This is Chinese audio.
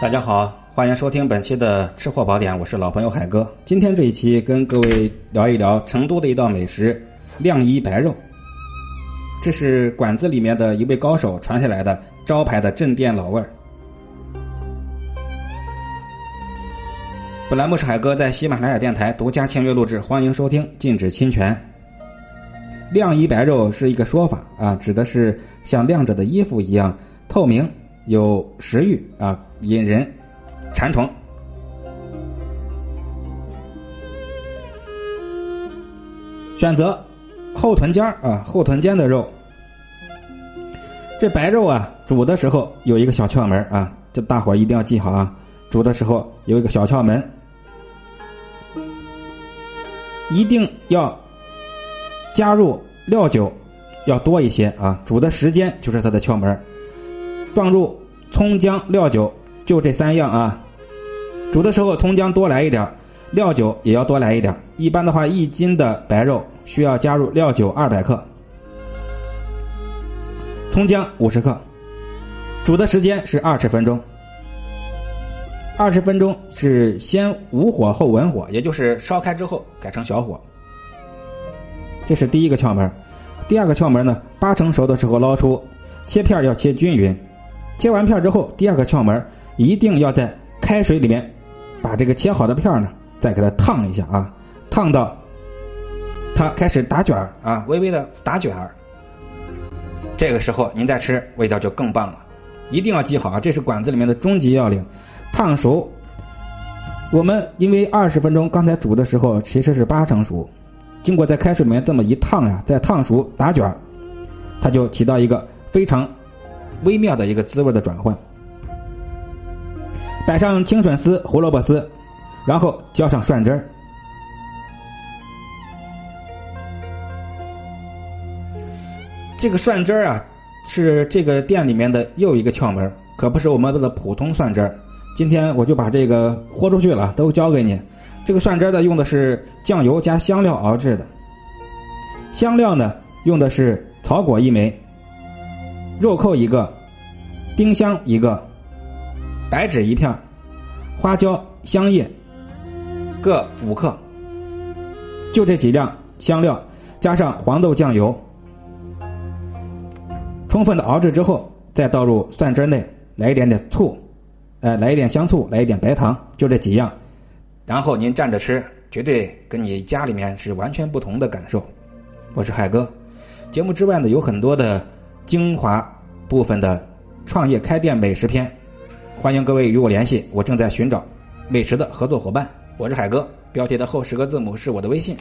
大家好，欢迎收听本期的吃货宝典，我是老朋友海哥。今天这一期跟各位聊一聊成都的一道美食——晾衣白肉。这是馆子里面的一位高手传下来的招牌的镇店老味儿。本栏目是海哥在喜马拉雅电台独家签约录制，欢迎收听，禁止侵权。晾衣白肉是一个说法啊，指的是像晾着的衣服一样透明。有食欲啊，引人馋虫。选择后臀尖儿啊，后臀尖的肉。这白肉啊，煮的时候有一个小窍门啊，这大伙一定要记好啊。煮的时候有一个小窍门，一定要加入料酒要多一些啊。煮的时间就是它的窍门。放入葱姜料酒，就这三样啊。煮的时候葱姜多来一点，料酒也要多来一点。一般的话，一斤的白肉需要加入料酒二百克，葱姜五十克。煮的时间是二十分钟。二十分钟是先无火后文火，也就是烧开之后改成小火。这是第一个窍门。第二个窍门呢，八成熟的时候捞出，切片要切均匀。切完片之后，第二个窍门一定要在开水里面把这个切好的片呢，再给它烫一下啊，烫到它开始打卷儿啊，微微的打卷儿。这个时候您再吃，味道就更棒了。一定要记好啊，这是馆子里面的终极要领。烫熟，我们因为二十分钟刚才煮的时候其实是八成熟，经过在开水里面这么一烫呀，再烫熟打卷儿，它就起到一个非常。微妙的一个滋味的转换，摆上青笋丝、胡萝卜丝，然后浇上蒜汁儿。这个蒜汁儿啊，是这个店里面的又一个窍门，可不是我们的普通蒜汁儿。今天我就把这个豁出去了，都交给你。这个蒜汁儿呢，用的是酱油加香料熬制的，香料呢用的是草果一枚。肉蔻一个，丁香一个，白芷一片，花椒、香叶各五克，就这几样香料，加上黄豆酱油，充分的熬制之后，再倒入蒜汁内，来一点点醋，哎，来一点香醋，来一点白糖，就这几样，然后您蘸着吃，绝对跟你家里面是完全不同的感受。我是海哥，节目之外呢，有很多的。精华部分的创业开店美食篇，欢迎各位与我联系，我正在寻找美食的合作伙伴。我是海哥，标题的后十个字母是我的微信。